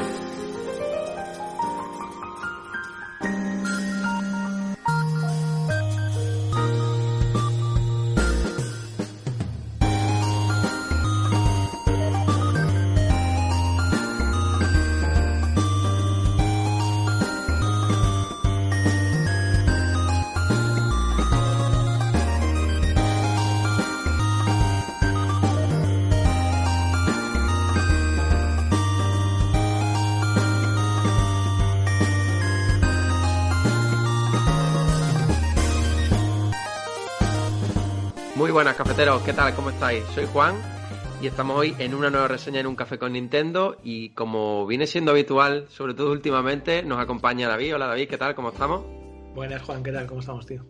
Thank you. Muy buenas cafeteros, ¿qué tal? ¿Cómo estáis? Soy Juan y estamos hoy en una nueva reseña en un café con Nintendo y como viene siendo habitual, sobre todo últimamente, nos acompaña David. Hola David, ¿qué tal? ¿Cómo estamos? Buenas Juan, ¿qué tal? ¿Cómo estamos, tío?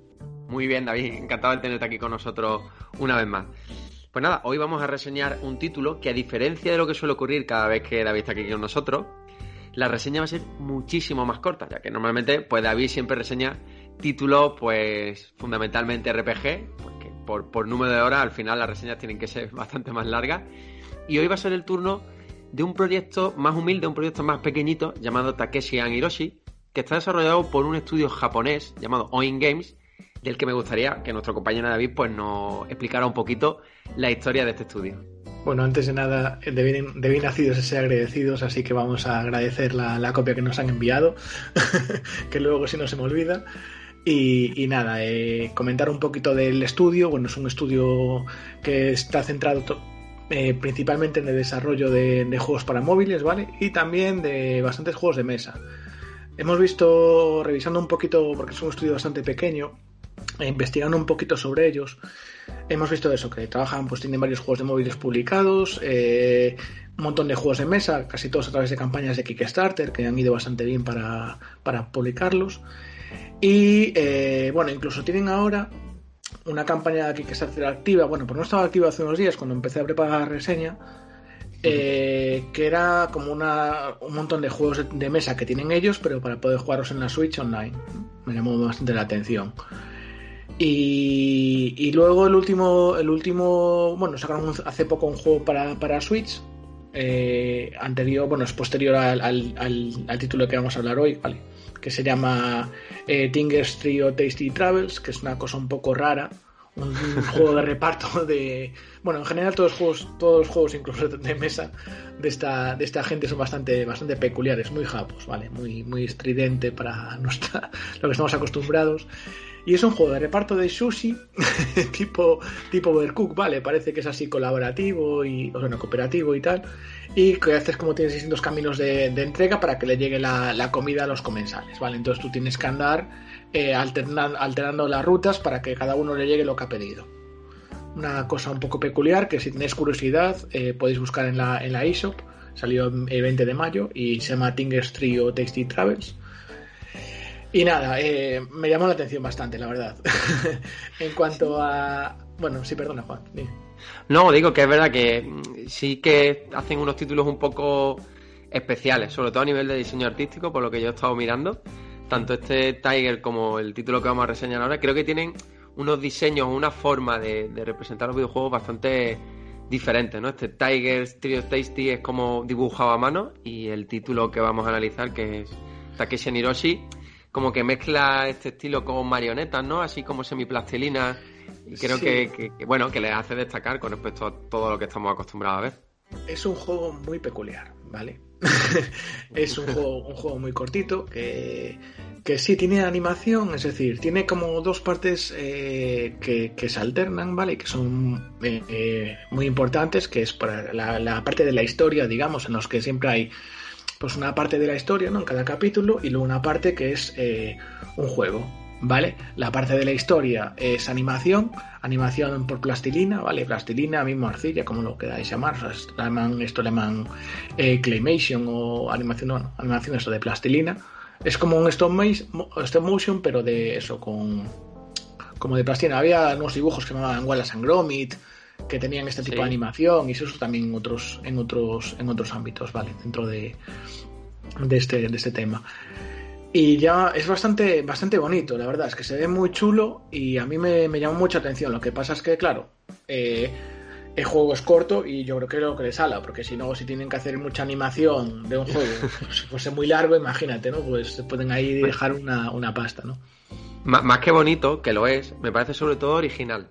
Muy bien David, encantado de tenerte aquí con nosotros una vez más. Pues nada, hoy vamos a reseñar un título que a diferencia de lo que suele ocurrir cada vez que David está aquí con nosotros, la reseña va a ser muchísimo más corta, ya que normalmente pues David siempre reseña títulos pues fundamentalmente RPG, por, por número de horas al final las reseñas tienen que ser bastante más largas. Y hoy va a ser el turno de un proyecto más humilde, un proyecto más pequeñito llamado Takeshi and Hiroshi, que está desarrollado por un estudio japonés llamado Oin Games, del que me gustaría que nuestro compañero David pues nos explicara un poquito la historia de este estudio. Bueno, antes de nada, de bien, de bien nacidos es ser agradecidos, así que vamos a agradecer la, la copia que nos han enviado, que luego si no se me olvida. Y, nada, eh, comentar un poquito del estudio. Bueno, es un estudio que está centrado eh, principalmente en el desarrollo de, de, juegos para móviles, ¿vale? Y también de bastantes juegos de mesa. Hemos visto, revisando un poquito, porque es un estudio bastante pequeño, e investigando un poquito sobre ellos, hemos visto eso, que trabajan, pues tienen varios juegos de móviles publicados, eh, un montón de juegos de mesa, casi todos a través de campañas de Kickstarter, que han ido bastante bien para, para publicarlos. Y eh, bueno, incluso tienen ahora una campaña de Kickstarter activa, bueno, pues no estaba activa hace unos días cuando empecé a preparar la reseña, eh, que era como una, un montón de juegos de, mesa que tienen ellos, pero para poder jugarlos en la Switch online. Me llamó bastante la atención. Y, y, luego el último, el último, bueno, sacaron hace poco un juego para, para Switch, eh, anterior, bueno, es posterior al, al, al, al, título que vamos a hablar hoy, ¿vale? Que se llama eh, Tingers Trio Tasty Travels, que es una cosa un poco rara, un, un juego de reparto de, bueno, en general todos los juegos, todos los juegos, incluso de mesa, de esta, de esta gente son bastante, bastante peculiares, muy japos, ¿vale? Muy, muy estridente para nuestra, lo que estamos acostumbrados. Y es un juego de reparto de sushi tipo, tipo Overcook, ¿vale? Parece que es así colaborativo y, o bueno, cooperativo y tal. Y que haces como tienes distintos caminos de, de entrega para que le llegue la, la, comida a los comensales, ¿vale? Entonces tú tienes que andar eh, alternando, las rutas para que cada uno le llegue lo que ha pedido. Una cosa un poco peculiar que si tenéis curiosidad eh, podéis buscar en la, en la eShop. Salió el 20 de mayo y se llama Tingers Trio Tasty Travels. Y nada, eh, me llamó la atención bastante, la verdad. en cuanto a... Bueno, sí, perdona, Juan. Dime. No, digo que es verdad que sí que hacen unos títulos un poco especiales, sobre todo a nivel de diseño artístico, por lo que yo he estado mirando. Tanto este Tiger como el título que vamos a reseñar ahora, creo que tienen unos diseños, una forma de, de representar los videojuegos bastante diferentes, ¿no? Este Tiger Trio Tasty es como dibujado a mano y el título que vamos a analizar, que es Takeshi Niroshi, como que mezcla este estilo con marionetas, ¿no? Así como semiplastilina. Y creo sí. que, que, que, bueno, que le hace destacar con respecto a todo lo que estamos acostumbrados a ver. Es un juego muy peculiar, ¿vale? es un juego, un juego muy cortito que, que sí tiene animación, es decir, tiene como dos partes eh, que, que, se alternan, ¿vale? Que son eh, eh, muy importantes, que es para la, la, parte de la historia, digamos, en los que siempre hay pues una parte de la historia, ¿no? En cada capítulo y luego una parte que es eh, un juego. ¿vale? La parte de la historia es animación, animación por plastilina, ¿vale? Plastilina, mismo arcilla, como lo queráis llamar, le llaman, esto le llaman eh, claymation o animación, no, animación esto de plastilina. Es como un stop, motion, pero de eso, con como de plastilina. Había unos dibujos que llamaban Wallace and Gromit, que tenían este tipo de animación, y eso también en otros, en otros, en otros ámbitos, ¿vale? Dentro de, de este, de este tema. Y ya es bastante, bastante bonito, la verdad, es que se ve muy chulo y a mí me, me llama mucha atención. Lo que pasa es que, claro, eh, el juego es corto y yo creo que es lo que les sala, porque si no, si tienen que hacer mucha animación de un juego, si fuese muy largo, imagínate, ¿no? Pues se pueden ahí dejar una, una pasta, ¿no? Más que bonito, que lo es, me parece sobre todo original.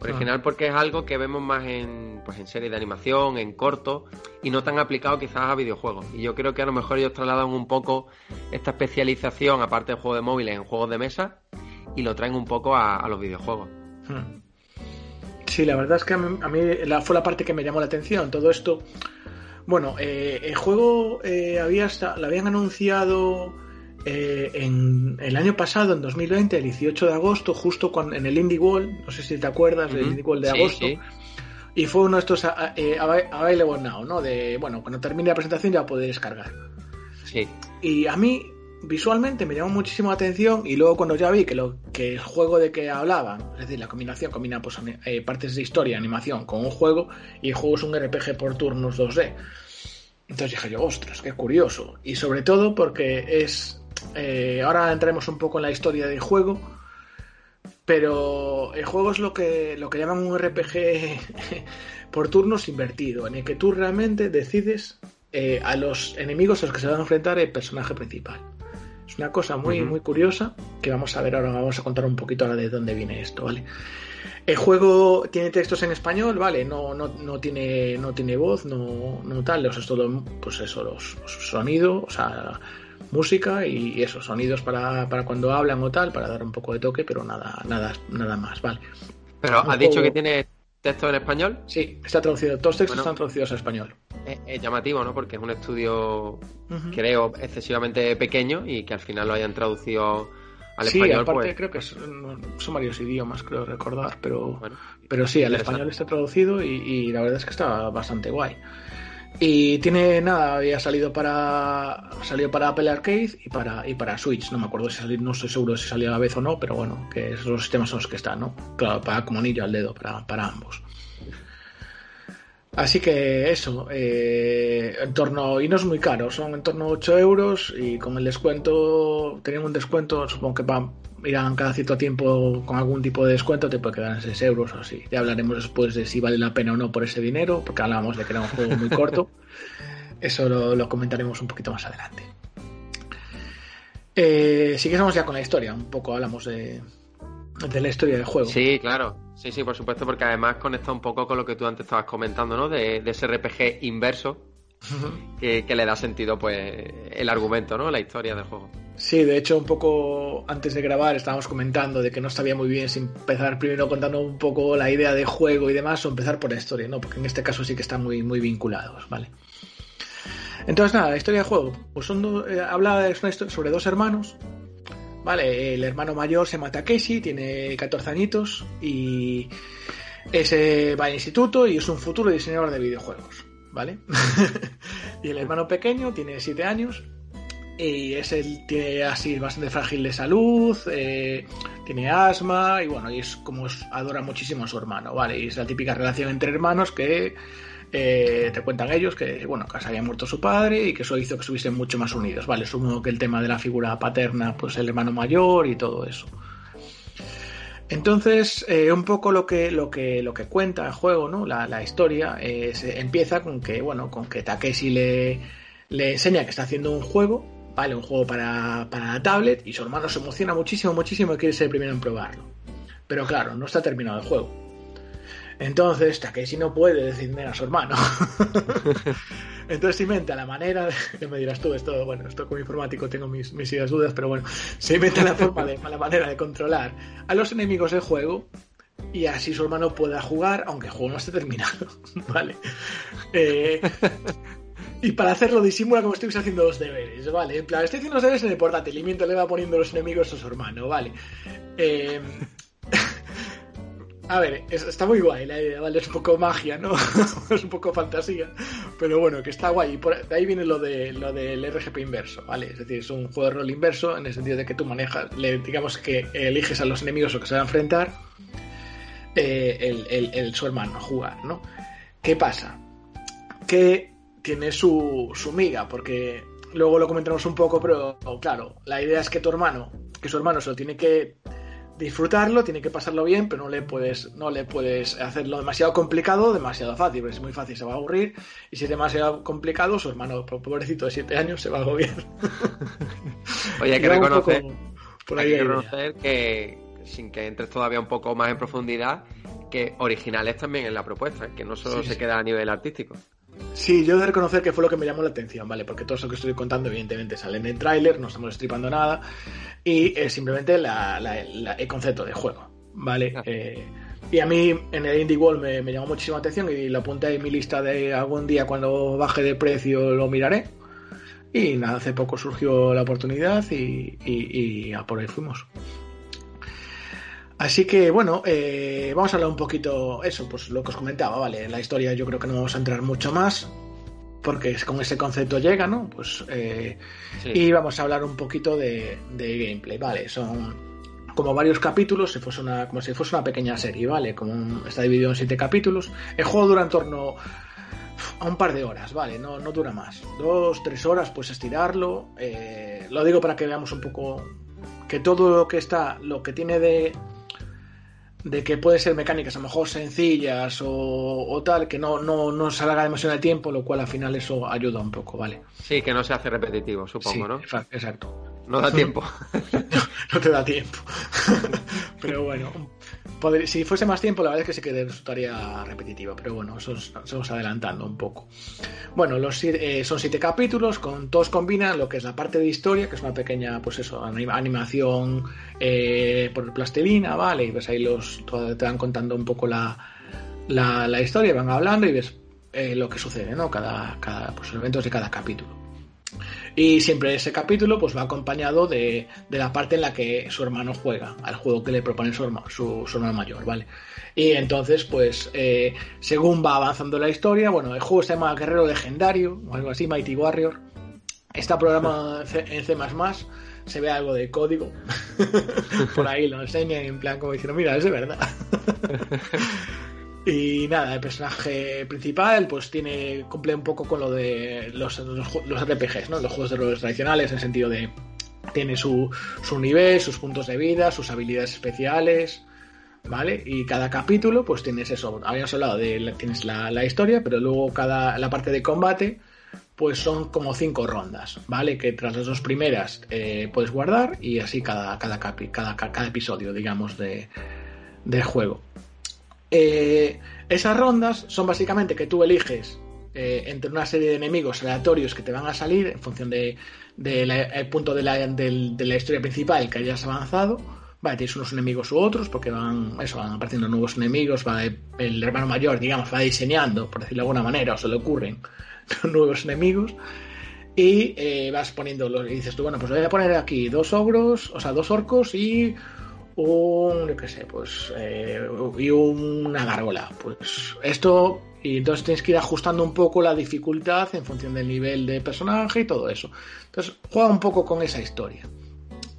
Original ah. porque es algo que vemos más en, pues en series de animación, en corto, y no tan aplicado quizás a videojuegos. Y yo creo que a lo mejor ellos trasladan un poco esta especialización, aparte del juego de móviles, en juegos de mesa, y lo traen un poco a, los videojuegos. Hmm. Sí, la verdad es que a mí, la, fue la parte que me llamó la atención. Todo esto. Bueno, eh, el juego eh, había lo habían anunciado eh, en el año pasado, en 2020, el 18 de agosto, justo en el Indie World, no sé si te acuerdas del Indie World de agosto, y fue uno de estos eh, Available Now, ¿no? De, bueno, cuando termine la presentación ya poder descargar. Sí. Y a mí, visualmente, me llamó muchísimo la atención, y luego cuando ya vi que, lo, que el juego de que hablaban, es decir, la combinación combina pues, eh, partes de historia, animación, con un juego, y el juego es un RPG por turnos 2D. Entonces dije yo, ostras, qué curioso. Y sobre todo porque es eh, ahora entraremos un poco en la historia del juego. Pero el juego es lo que, lo que llaman un RPG por turnos invertido, en el que tú realmente decides eh, a los enemigos a los que se van a enfrentar el personaje principal. Es una cosa muy, muy curiosa que vamos a ver ahora, vamos a contar un poquito ahora de dónde viene esto, ¿vale? El juego tiene textos en español, ¿vale? No, no, no tiene, no tiene voz, no, no tal, es todo, pues eso, los, los sonidos, o sea, música y, esos sonidos para, cuando hablan o tal, para dar un poco de toque, pero nada, nada, nada más, ¿vale? Pero ha dicho que tiene texto en español. Sí, está traducido, todos los textos están traducidos a español. Es, llamativo, ¿no? Porque es un estudio, creo, excesivamente pequeño y que al final lo hayan traducido al sí, español. aparte pues creo que son varios idiomas, creo recordar, pero, pero sí, al español está traducido y, y la verdad es que está bastante guay. Y tiene nada, había salido para salió para Apple Arcade y para y para Switch, no me acuerdo si salió, no estoy seguro si salió a la vez o no, pero bueno, que esos sistemas son los que están, ¿no? Claro, para como anillo al dedo para, para ambos. Así que eso, eh, en torno, y no es muy caro, son en torno a 8 euros y con el descuento, tenían un descuento, supongo que va, irán cada cierto tiempo con algún tipo de descuento, te puede quedar en 6 euros o así. Ya hablaremos después de si vale la pena o no por ese dinero, porque hablábamos de que era un juego muy corto. Eso lo, comentaremos un poquito más adelante. Eh, siguiésemos ya con la historia, un poco hablamos de, de la historia del juego. Sí, claro. Sí, sí, por supuesto, porque además conecta un poco con lo que tú antes estabas comentando, ¿no? De, ese RPG inverso que, le da sentido, pues, el argumento, ¿no? La historia del juego. Sí, de hecho, un poco antes de grabar estábamos comentando de que no sabía muy bien si empezar primero contando un poco la idea de juego y demás o empezar por la historia, ¿no? Porque en este caso sí que están muy, muy vinculados, ¿vale? Entonces, nada, la historia del juego. Pues son eh, habla de, sobre dos hermanos Vale, el hermano mayor se llama Takeshi, tiene 14 añitos y ese va al instituto y es un futuro diseñador de videojuegos, ¿vale? y el hermano pequeño tiene 7 años y es el, tiene así bastante frágil de salud, eh, tiene asma y bueno, y es como adora muchísimo a su hermano, ¿vale? Y es la típica relación entre hermanos que eh, te cuentan ellos que, bueno, que se había muerto su padre y que eso hizo que estuviesen mucho más unidos, ¿vale? Supongo que el tema de la figura paterna, pues el hermano mayor y todo eso. Entonces, eh, un poco lo que, lo que, lo que cuenta el juego, ¿no? La, historia eh, empieza con que, bueno, con que Takeshi le, le enseña que está haciendo un juego, ¿vale? Un juego para, para la tablet y su hermano se emociona muchísimo, muchísimo y quiere ser el primero en probarlo. Pero claro, no está terminado el juego. Entonces, Takeshi no puede decirme a su hermano. Entonces inventa la manera, de, me dirás tú, esto, bueno, esto como informático tengo mis, mis ideas dudas, pero bueno, se inventa la forma la manera de controlar a los enemigos del juego y así su hermano pueda jugar, aunque el juego no esté terminado, ¿vale? Eh, Y para hacerlo disimula como si haciendo los deberes, ¿vale? En plan, estoy haciendo los deberes en el portátil y mientras le va poniendo los enemigos a su hermano, ¿vale? Eh... A ver, está muy guay la idea, ¿vale? Es un poco magia, ¿no? es un poco fantasía. Pero bueno, que está guay. Y por ahí viene lo, de, lo del RGP inverso, ¿vale? Es decir, es un juego de rol inverso en el sentido de que tú manejas, digamos que eliges a los enemigos o que se van a enfrentar eh, el, el, su hermano a jugar, ¿no? ¿Qué pasa? Que tiene su, su miga, porque luego lo comentamos un poco, pero claro, la idea es que tu hermano, que su hermano se lo tiene que disfrutarlo, tiene que pasarlo bien, pero no le puedes, no le puedes hacerlo demasiado complicado, demasiado fácil, porque es muy fácil, se va a aburrir, y si es demasiado complicado, su hermano pobrecito de 7 años se va a agobiar. Oye, hay que reconocer, hay que, reconocer que, sin que entres todavía un poco más en profundidad, que originales también en la propuesta, que no solo se queda a nivel artístico. Sí, yo he de reconocer que fue lo que me llamó la atención, ¿vale? Porque todo eso que estoy contando, evidentemente, sale en el tráiler, no estamos estripando nada, y es simplemente el concepto de juego, ¿vale? Ah. Eh, y a mí en el Indie World me, llamó muchísima atención y lo apunté en mi lista de algún día cuando baje de precio lo miraré. Y nada, hace poco surgió la oportunidad y, y a por ahí fuimos. Así que bueno, eh, vamos a hablar un poquito, eso, pues lo que os comentaba, ¿vale? La historia yo creo que no vamos a entrar mucho más, porque con ese concepto llega, ¿no? Pues, eh, Y vamos a hablar un poquito de, gameplay, ¿vale? Son como varios capítulos, si fuese una, como si fuese una pequeña serie, ¿vale? Como está dividido en siete capítulos. El juego dura en torno a un par de horas, ¿vale? No, no dura más. Dos, tres horas, pues estirarlo. Eh, lo digo para que veamos un poco que todo lo que está, lo que tiene de de que puede ser mecánicas a lo mejor sencillas o, tal, que no, no, no salga demasiado de tiempo, lo cual al final eso ayuda un poco, ¿vale? Sí, que no se hace repetitivo, supongo, ¿no? Exacto. No da tiempo. no, te da tiempo. Pero bueno, si fuese más tiempo, la verdad es que sí que resultaría repetitivo, pero bueno, eso estamos adelantando un poco. Bueno, eh, son siete capítulos, con todos combinan lo que es la parte de historia, que es una pequeña, pues eso, animación eh, por plastilina, ¿vale? Y ves ahí los, te van contando un poco la, la, historia, van hablando y ves eh, lo que sucede, ¿no? Cada, cada, pues los eventos de cada capítulo. Y siempre ese capítulo pues va acompañado de, la parte en la que su hermano juega, al juego que le propone su, hermano, su, hermano mayor, ¿vale? Y entonces, pues, eh, según va avanzando la historia, bueno, el juego se llama Guerrero Legendario, o algo así, Mighty Warrior. Está programa en C++, se ve algo de código. Por ahí lo enseñan en plan como diciendo, mira, es de verdad. Y nada, el personaje principal pues tiene cumple un poco con lo de los, los, RPGs, ¿no? Los juegos de roles tradicionales en el sentido de tiene su, su nivel, sus puntos de vida, sus habilidades especiales, ¿vale? Y cada capítulo pues tienes eso, habíamos hablado de tienes la, la historia, pero luego cada la parte de combate pues son como cinco rondas, ¿vale? Que tras las dos primeras eh, puedes guardar y así cada, cada, cada, cada episodio, digamos, de, del juego. Eh, esas rondas son básicamente que tú eliges eh, entre una serie de enemigos aleatorios que te van a salir en función del de, punto de la, historia principal que hayas avanzado. Tienes unos enemigos u otros porque van, eso, van apareciendo nuevos enemigos, va, el hermano mayor, digamos, va diseñando, por decirlo de alguna manera, o se le ocurren nuevos enemigos y eh, vas poniendo los, y dices tú, bueno, pues voy a poner aquí dos ogros, o sea, dos orcos y un, yo qué sé, pues, eh, y una gárgola. Pues esto, y entonces tienes que ir ajustando un poco la dificultad en función del nivel de personaje y todo eso. Entonces, juega un poco con esa historia.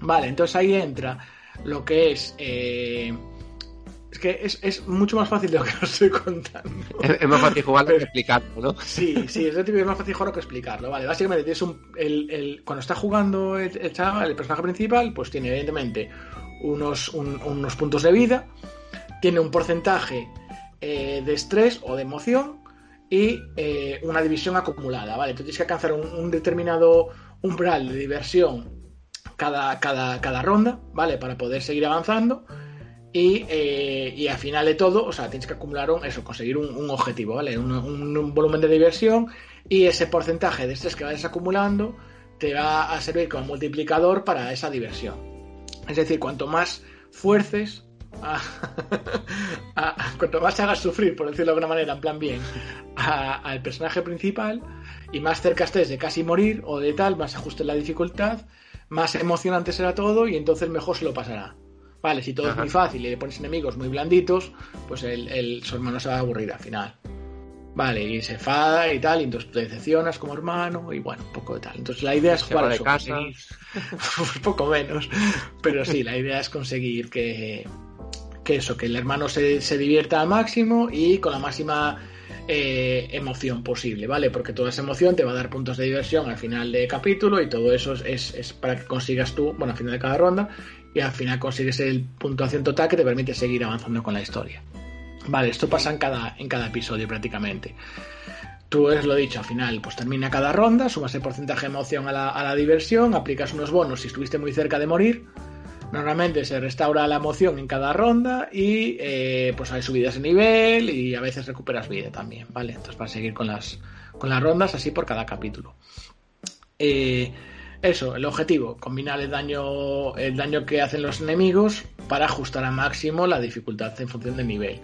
Vale, entonces ahí entra lo que es... Eh, es que es, mucho más fácil de lo que os estoy contando. Es, más fácil jugarlo que explicarlo, ¿no? Sí, sí, es, es más fácil jugarlo que explicarlo. Vale, básicamente tienes un, el, cuando está jugando el, el, chaval, el personaje principal, pues tiene evidentemente unos, unos puntos de vida, tiene un porcentaje eh, de estrés o de emoción y eh, una división acumulada, ¿vale? Entonces tienes que alcanzar un, determinado umbral de diversión cada, cada, cada, ronda, ¿vale? Para poder seguir avanzando. Y, eh, y, al final de todo, o sea, tienes que acumular un, eso, conseguir un, objetivo, ¿vale? Un, un, volumen de diversión y ese porcentaje de estrés que vayas acumulando te va a servir como multiplicador para esa diversión. Es decir, cuanto más fuerces, cuanto más hagas sufrir, por decirlo de alguna manera, en plan bien, al personaje principal, y más cerca estés de casi morir o de tal, más ajuste la dificultad, más emocionante será todo y entonces mejor se lo pasará. Vale, si todo es muy fácil y le pones enemigos muy blanditos, pues el, su hermano se va a aburrir al final. Vale, y se enfada y tal, y entonces te decepcionas como hermano, y bueno, un poco de tal. Entonces la idea es jugar de casa. un poco menos, pero sí, la idea es conseguir que, que eso, que el hermano se, se divierta al máximo y con la máxima eh, emoción posible, ¿vale? Porque toda esa emoción te va a dar puntos de diversión al final de capítulo y todo eso es, es para que consigas tú, bueno, al final de cada ronda, y al final consigues el puntuación total que te permite seguir avanzando con la historia. Vale, esto pasa en cada, en cada episodio prácticamente. Tú es lo dicho, al final, pues termina cada ronda, sumas el porcentaje de emoción a la, a la diversión, aplicas unos bonos si estuviste muy cerca de morir. Normalmente se restaura la emoción en cada ronda y eh, pues hay subidas de nivel y a veces recuperas vida también, ¿vale? Entonces para seguir con las, con las rondas así por cada capítulo. Eh, eso, el objetivo, combinar el daño, el daño que hacen los enemigos para ajustar al máximo la dificultad en función del nivel.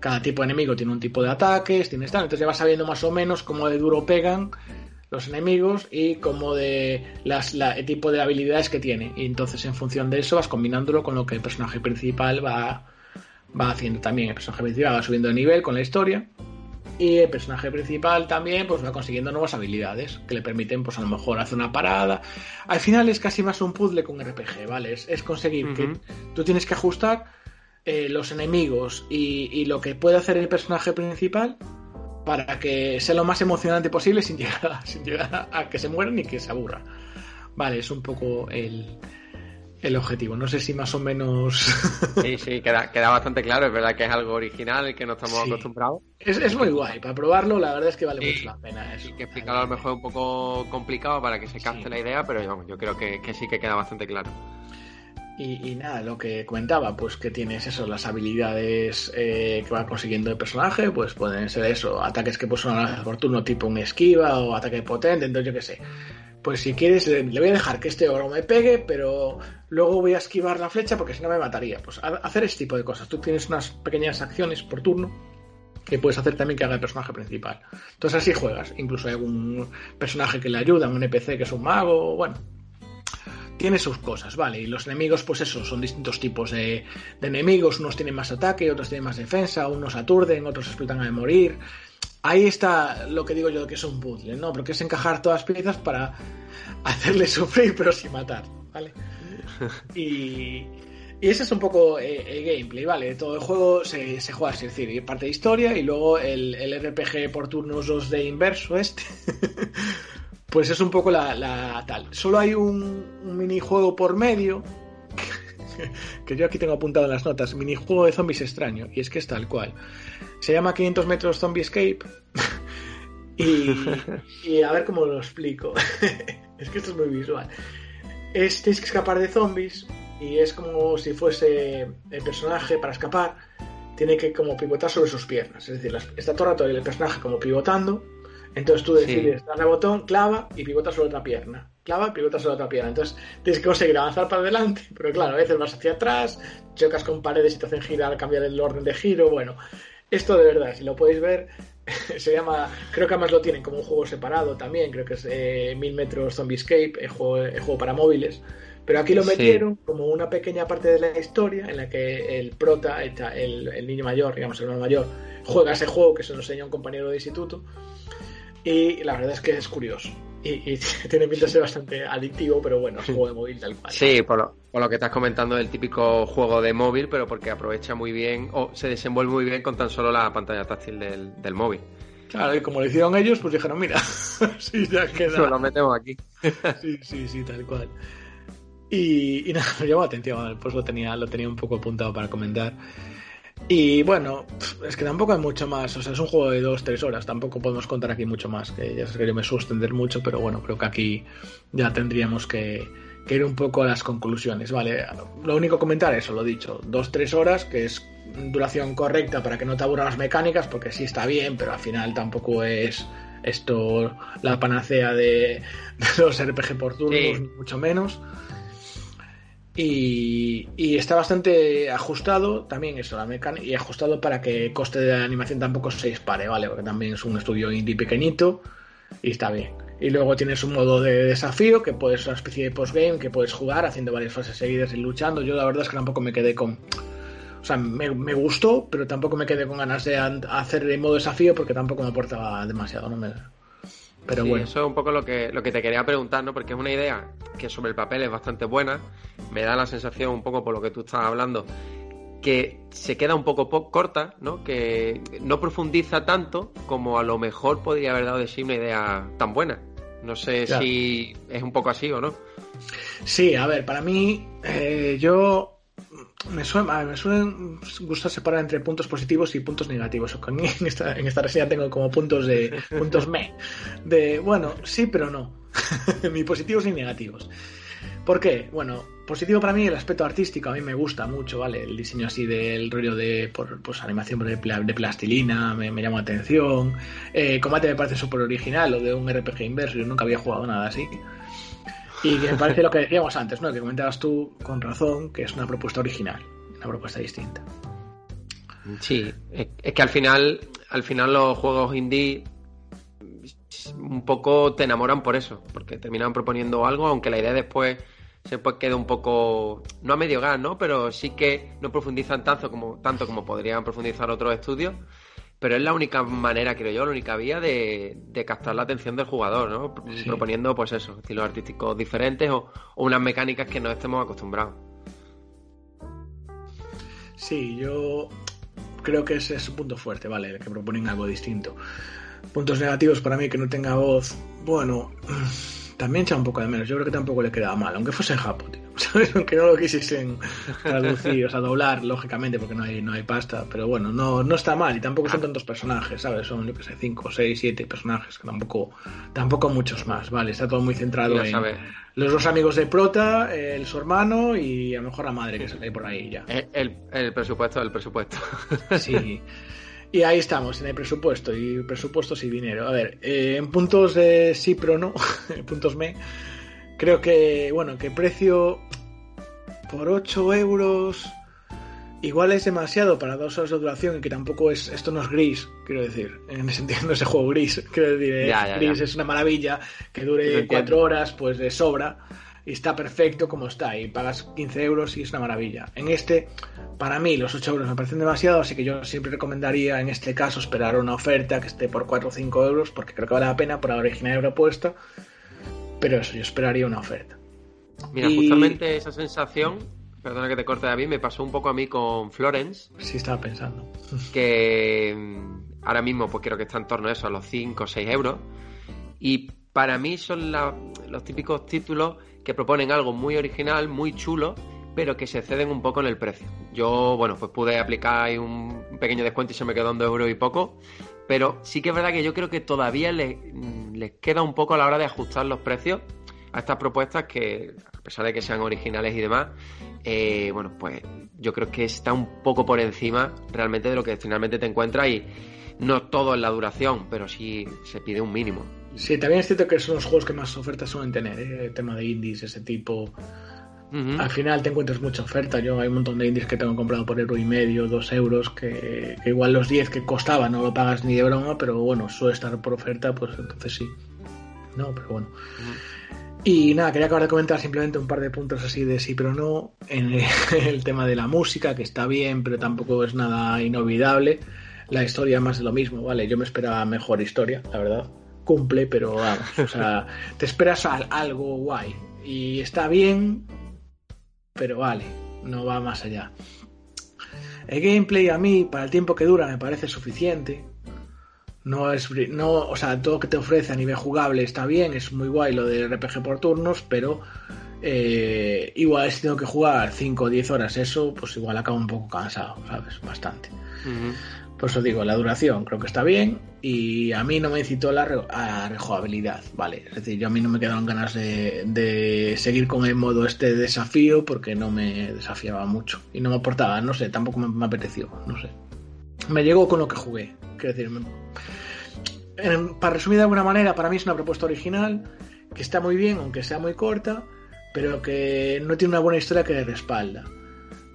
Cada tipo de enemigo tiene un tipo de ataques, tiene tal, entonces ya vas sabiendo más o menos cómo de duro pegan los enemigos y cómo de las, el tipo de habilidades que tiene. Y entonces en función de eso vas combinándolo con lo que el personaje principal va, va haciendo también. El personaje principal va subiendo de nivel con la historia y el personaje principal también pues va consiguiendo nuevas habilidades que le permiten pues a lo mejor hacer una parada. Al final es casi más un puzzle con RPG, ¿vale? Es, conseguir que tú tienes que ajustar eh, los enemigos y, lo que puede hacer el personaje principal para que sea lo más emocionante posible sin llegar, sin llegar a que se mueran y que se aburra. Vale, es un poco el, el objetivo. No sé si más o menos. sí, sí, queda, queda bastante claro. Es verdad que es algo original que no estamos acostumbrados. Es, es, muy guay. Para probarlo, la verdad es que vale mucho la pena. Eso. Y que explicarlo a lo mejor un poco complicado para que se capte la idea, pero yo creo que, que, sí que queda bastante claro. Y, nada, lo que comentaba, pues que tienes eso, las habilidades eh, que va consiguiendo el personaje, pues pueden ser eso, ataques que pues son por turno tipo un esquiva o ataque potente, entonces yo qué sé pues si quieres le, voy a dejar que este oro me pegue, pero luego voy a esquivar la flecha porque si no me mataría. Pues hacer este tipo de cosas. Tú tienes unas pequeñas acciones por turno que puedes hacer también que haga el personaje principal. Entonces así juegas. Incluso hay algún personaje que le ayuda, un NPC que es un mago, bueno. Tiene sus cosas, vale. Y los enemigos, pues eso, son distintos tipos de, enemigos. Unos tienen más ataque, otros tienen más defensa, unos aturden, otros explotan a morir ahí está lo que digo yo que es un puzzle, ¿no? Porque es encajar todas las piezas para hacerle sufrir pero sin matar, ¿vale? Y, y ese es un poco eh, el gameplay, ¿vale? Todo el juego se, se juega es decir, parte de historia y luego el, RPG por turnos 2 de inverso este. pues es un poco la, tal. Solo hay un, un minijuego por medio que yo aquí tengo apuntado en las notas, minijuego de zombies extraño, y es que es tal cual. Se llama 500 metros Zombie Escape. y, a ver cómo lo explico. es que esto es muy visual. Es, tienes que escapar de zombies y es como si fuese el personaje para escapar. Tiene que como pivotar sobre sus piernas. Es decir, está todo el rato el personaje como pivotando. Entonces tú decides darle al botón, clava y pivota sobre otra pierna. Clava, y pivota sobre otra pierna. Entonces tienes que conseguir avanzar para adelante, pero claro, a veces vas hacia atrás, chocas con paredes y te hacen girar, cambiar el orden de giro. Bueno, esto de verdad, si lo podéis ver, se llama, creo que además lo tienen como un juego separado también, creo que es eh, 1000 metros Zombie Escape, el juego, para móviles. Pero aquí lo metieron como una pequeña parte de la historia en la que el prota, el, el niño mayor, digamos el hermano mayor, juega ese juego que se lo enseña un compañero de instituto. Y la verdad es que es curioso. Y, tiene pinta de ser bastante adictivo, pero bueno, es juego de móvil tal cual. Sí, por lo, por lo que estás comentando, el típico juego de móvil, pero porque aprovecha muy bien o se desenvuelve muy bien con tan solo la pantalla táctil del, móvil. Claro, y como lo hicieron ellos, pues dijeron, mira, sí, ya queda. lo metemos aquí. sí, sí, sí, tal cual. Y, y nada, me llamó la atención, pues lo tenía, lo tenía un poco apuntado para comentar. Y bueno, es que tampoco hay mucho más. O sea, es un juego de 2-3 horas. Tampoco podemos contar aquí mucho más. Que ya sé que yo me suelo mucho, pero bueno, creo que aquí ya tendríamos que, ir un poco a las conclusiones. Vale, lo único comentar eso, lo dicho. 2-3 horas, que es duración correcta para que no te aburran las mecánicas, porque sí está bien, pero al final tampoco es esto la panacea de, los RPG por turnos, mucho menos. Y, está bastante ajustado también eso, la mecánica, y ajustado para que el coste de la animación tampoco se dispare, ¿vale? Porque también es un estudio indie pequeñito Y está bien. Y luego tienes un modo de desafío que puedes, una especie de postgame que puedes jugar haciendo varias fases seguidas y luchando. Yo la verdad es que tampoco me quedé con. O sea, me, me gustó, pero tampoco me quedé con ganas de hacer el modo desafío porque tampoco me aportaba demasiado. No me, pero bueno. Eso es un poco lo que, lo que te quería preguntar, ¿no? Porque es una idea que sobre el papel es bastante buena. Me da la sensación, un poco por lo que tú estás hablando, que se queda un poco corta, ¿no? Que no profundiza tanto como a lo mejor podría haber dado de sí una idea tan buena. No sé si es un poco así o no. Sí, a ver, para mí, eh, yo me, suele, me suelen gustar separar entre puntos positivos y puntos negativos. En esta, en esta reseña tengo como puntos de puntos me. De bueno, sí, pero no. ni positivos ni negativos. ¿Por qué? Bueno, positivo para mí el aspecto artístico, a mí me gusta mucho, ¿vale? El diseño así del rollo de por, pues, animación de, de plastilina, me, me, llama la atención. Eh, combate me parece súper original, lo de un RPG inverso, yo nunca había jugado nada así. Y me parece lo que decíamos antes, ¿no? Que comentabas tú con razón que es una propuesta original, una propuesta distinta. Sí, es que al final, al final los juegos indie un poco te enamoran por eso, porque terminan proponiendo algo, aunque la idea después se pues queda un poco, no a medio gas, ¿no? Pero sí que no profundizan tanto como, tanto como podrían profundizar otros estudios pero es la única manera, creo yo, la única vía de, captar la atención del jugador, ¿no? Proponiendo, pues eso, estilos artísticos diferentes o, unas mecánicas que no estemos acostumbrados. Sí, yo creo que ese es su punto fuerte, ¿vale? El que proponen algo distinto. Puntos negativos para mí que no tenga voz. Bueno, también echa un poco de menos. Yo creo que tampoco le quedaba mal, aunque fuese en Japón, tío. ¿Sabes? Aunque no lo quisiesen traducir, o sea, doblar, lógicamente, porque no hay, no hay pasta. Pero bueno, no, no está mal y tampoco son tantos personajes, ¿sabes? Son, yo que sé, 5, 6, 7 personajes, que tampoco, tampoco muchos más, ¿vale? Está todo muy centrado en los dos amigos de Prota, el su hermano y a lo mejor la madre que sale por ahí ya. El, el, el presupuesto, el presupuesto. Sí. Y ahí estamos, en el presupuesto, y presupuesto y dinero. A ver, eh, en puntos de sí, pero no, en puntos me, creo que, bueno, que precio por 8 euros igual es demasiado para dos horas de duración y que tampoco es, esto no es gris, quiero decir, en ese sentido no es juego gris, quiero decir, eh, gris es una maravilla, que dure 4 horas, pues de sobra y está perfecto como está y pagas 15 euros y es una maravilla. En este, para mí, los 8 euros me parecen demasiado, así que yo siempre recomendaría en este caso esperar una oferta que esté por 4 o 5 euros, porque creo que vale la pena por la original propuesta, pero eso, yo esperaría una oferta. Mira, justamente esa sensación, perdona que te corte David, me pasó un poco a mí con Florence. Sí, estaba pensando. Que mm, ahora mismo pues creo que está en torno a eso, a los 5 o 6 euros. Y para mí son los típicos títulos que proponen algo muy original, muy chulo, pero que se ceden un poco en el precio. Yo, bueno, pues pude aplicar un pequeño descuento y se me quedó en 2 euros y poco, pero sí que es verdad que yo creo que todavía les, queda un poco a la hora de ajustar los precios a estas propuestas que, a pesar de que sean originales y demás, eh, bueno, pues yo creo que está un poco por encima realmente de lo que finalmente te encuentras y no todo en la duración, pero sí se pide un mínimo. Sí, también es cierto que son los juegos que más ofertas suelen tener, ¿eh? el tema de indies, ese tipo. Al final te encuentras mucha oferta. Yo hay un montón de indies que tengo comprado por euro y medio, dos euros, que, igual los 10 que costaba no lo pagas ni de broma, pero bueno, suele estar por oferta, pues entonces sí. No, pero bueno. Y nada, quería acabar de comentar simplemente un par de puntos así de sí, pero no. En el tema de la música, que está bien, pero tampoco es nada inolvidable. La historia más de lo mismo, ¿vale? Yo me esperaba mejor historia, la verdad cumple, pero vamos, o sea, te esperas algo guay. Y está bien, pero vale, no va más allá. El gameplay a mí, para el tiempo que dura, me parece suficiente. No es. No, o sea, todo lo que te ofrece a nivel jugable está bien, es muy guay lo de RPG por turnos, pero. Eh, igual si tengo que jugar 5 o 10 horas eso, pues igual acabo un poco cansado, ¿sabes? Bastante. Por eso digo, la duración creo que está bien y a mí no me incitó la a rejugabilidad, ¿vale? Es decir, yo a mí no me quedaron ganas de, seguir con el modo este desafío porque no me desafiaba mucho y no me aportaba, no sé, tampoco me, apeteció, no sé. Me llegó con lo que jugué, quiero decir, para resumir de alguna manera, para mí es una propuesta original que está muy bien, aunque sea muy corta, pero que no tiene una buena historia que le respalda.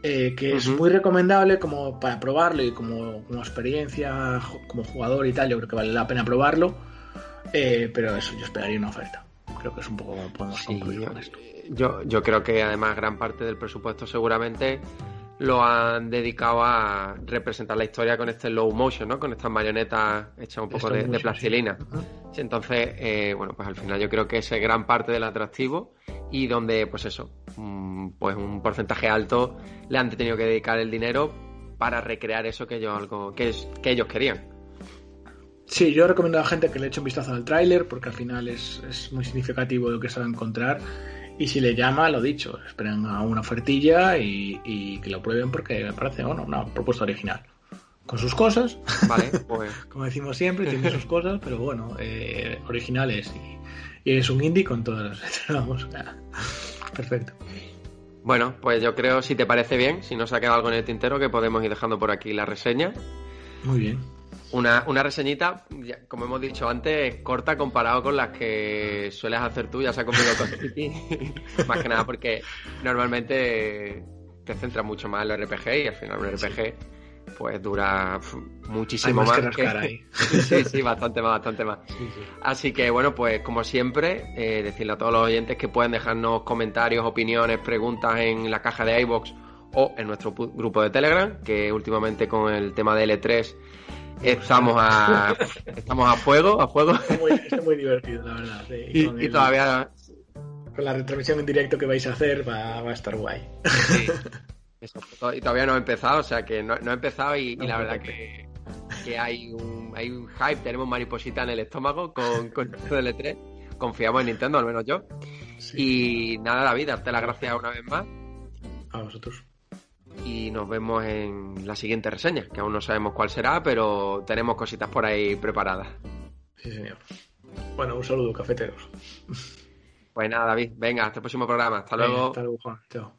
Eh, que es muy recomendable como para probarlo y como, como, experiencia como jugador y tal, yo creo que vale la pena probarlo. Eh, pero eso, yo esperaría una oferta. Creo que es un poco como podemos concluir con esto. Yo, yo creo que además gran parte del presupuesto seguramente lo han dedicado a representar la historia con este low motion, ¿no? Con estas marionetas hechas un poco de, plastilina. entonces, eh, bueno, pues al final yo creo que ese es gran parte del atractivo y donde, pues eso, mm, pues un porcentaje alto le han tenido que dedicar el dinero para recrear eso que ellos, algo, que, que ellos querían. Sí, yo recomiendo a la gente que le eche un vistazo al tráiler porque al final es, es muy significativo lo que se va a encontrar y si le llama, lo dicho, esperen a una ofertilla y, que lo prueben porque me parece bueno, una propuesta original. Con sus cosas, vale, pues. como decimos siempre, tiene sus cosas, pero bueno, eh, originales y, y, es un indie con todas las Vamos, perfecto. Bueno, pues yo creo, si te parece bien, si no se ha quedado algo en el tintero, que podemos ir dejando por aquí la reseña. Muy bien. Una, una reseñita, como hemos dicho antes, corta comparado con las que sueles hacer tú, ya sea conmigo con City. más que nada porque normalmente te centras mucho más en los RPG y al final un RPG pues dura muchísimo más. sí, sí, bastante más, bastante más. Así que bueno, pues como siempre, eh, decirle a todos los oyentes que pueden dejarnos comentarios, opiniones, preguntas en la caja de iBox o en nuestro grupo de Telegram, que últimamente con el tema de L3 Estamos a, estamos a fuego, a fuego. Es muy, divertido, la verdad. y, todavía... Con la retransmisión en directo que vais a hacer va, a estar guay. y todavía no he empezado, o sea que no, he empezado y, la verdad que, que, hay, un, hay un hype, tenemos mariposita en el estómago con, con el E3. Confiamos en Nintendo, al menos yo. Y nada, David, darte las gracias una vez más. A vosotros y nos vemos en la siguiente reseña, que aún no sabemos cuál será, pero tenemos cositas por ahí preparadas. Sí, señor. Bueno, un saludo, cafeteros. Pues nada, David, venga, hasta el próximo programa. Hasta luego. Hasta luego, Juan. Chao.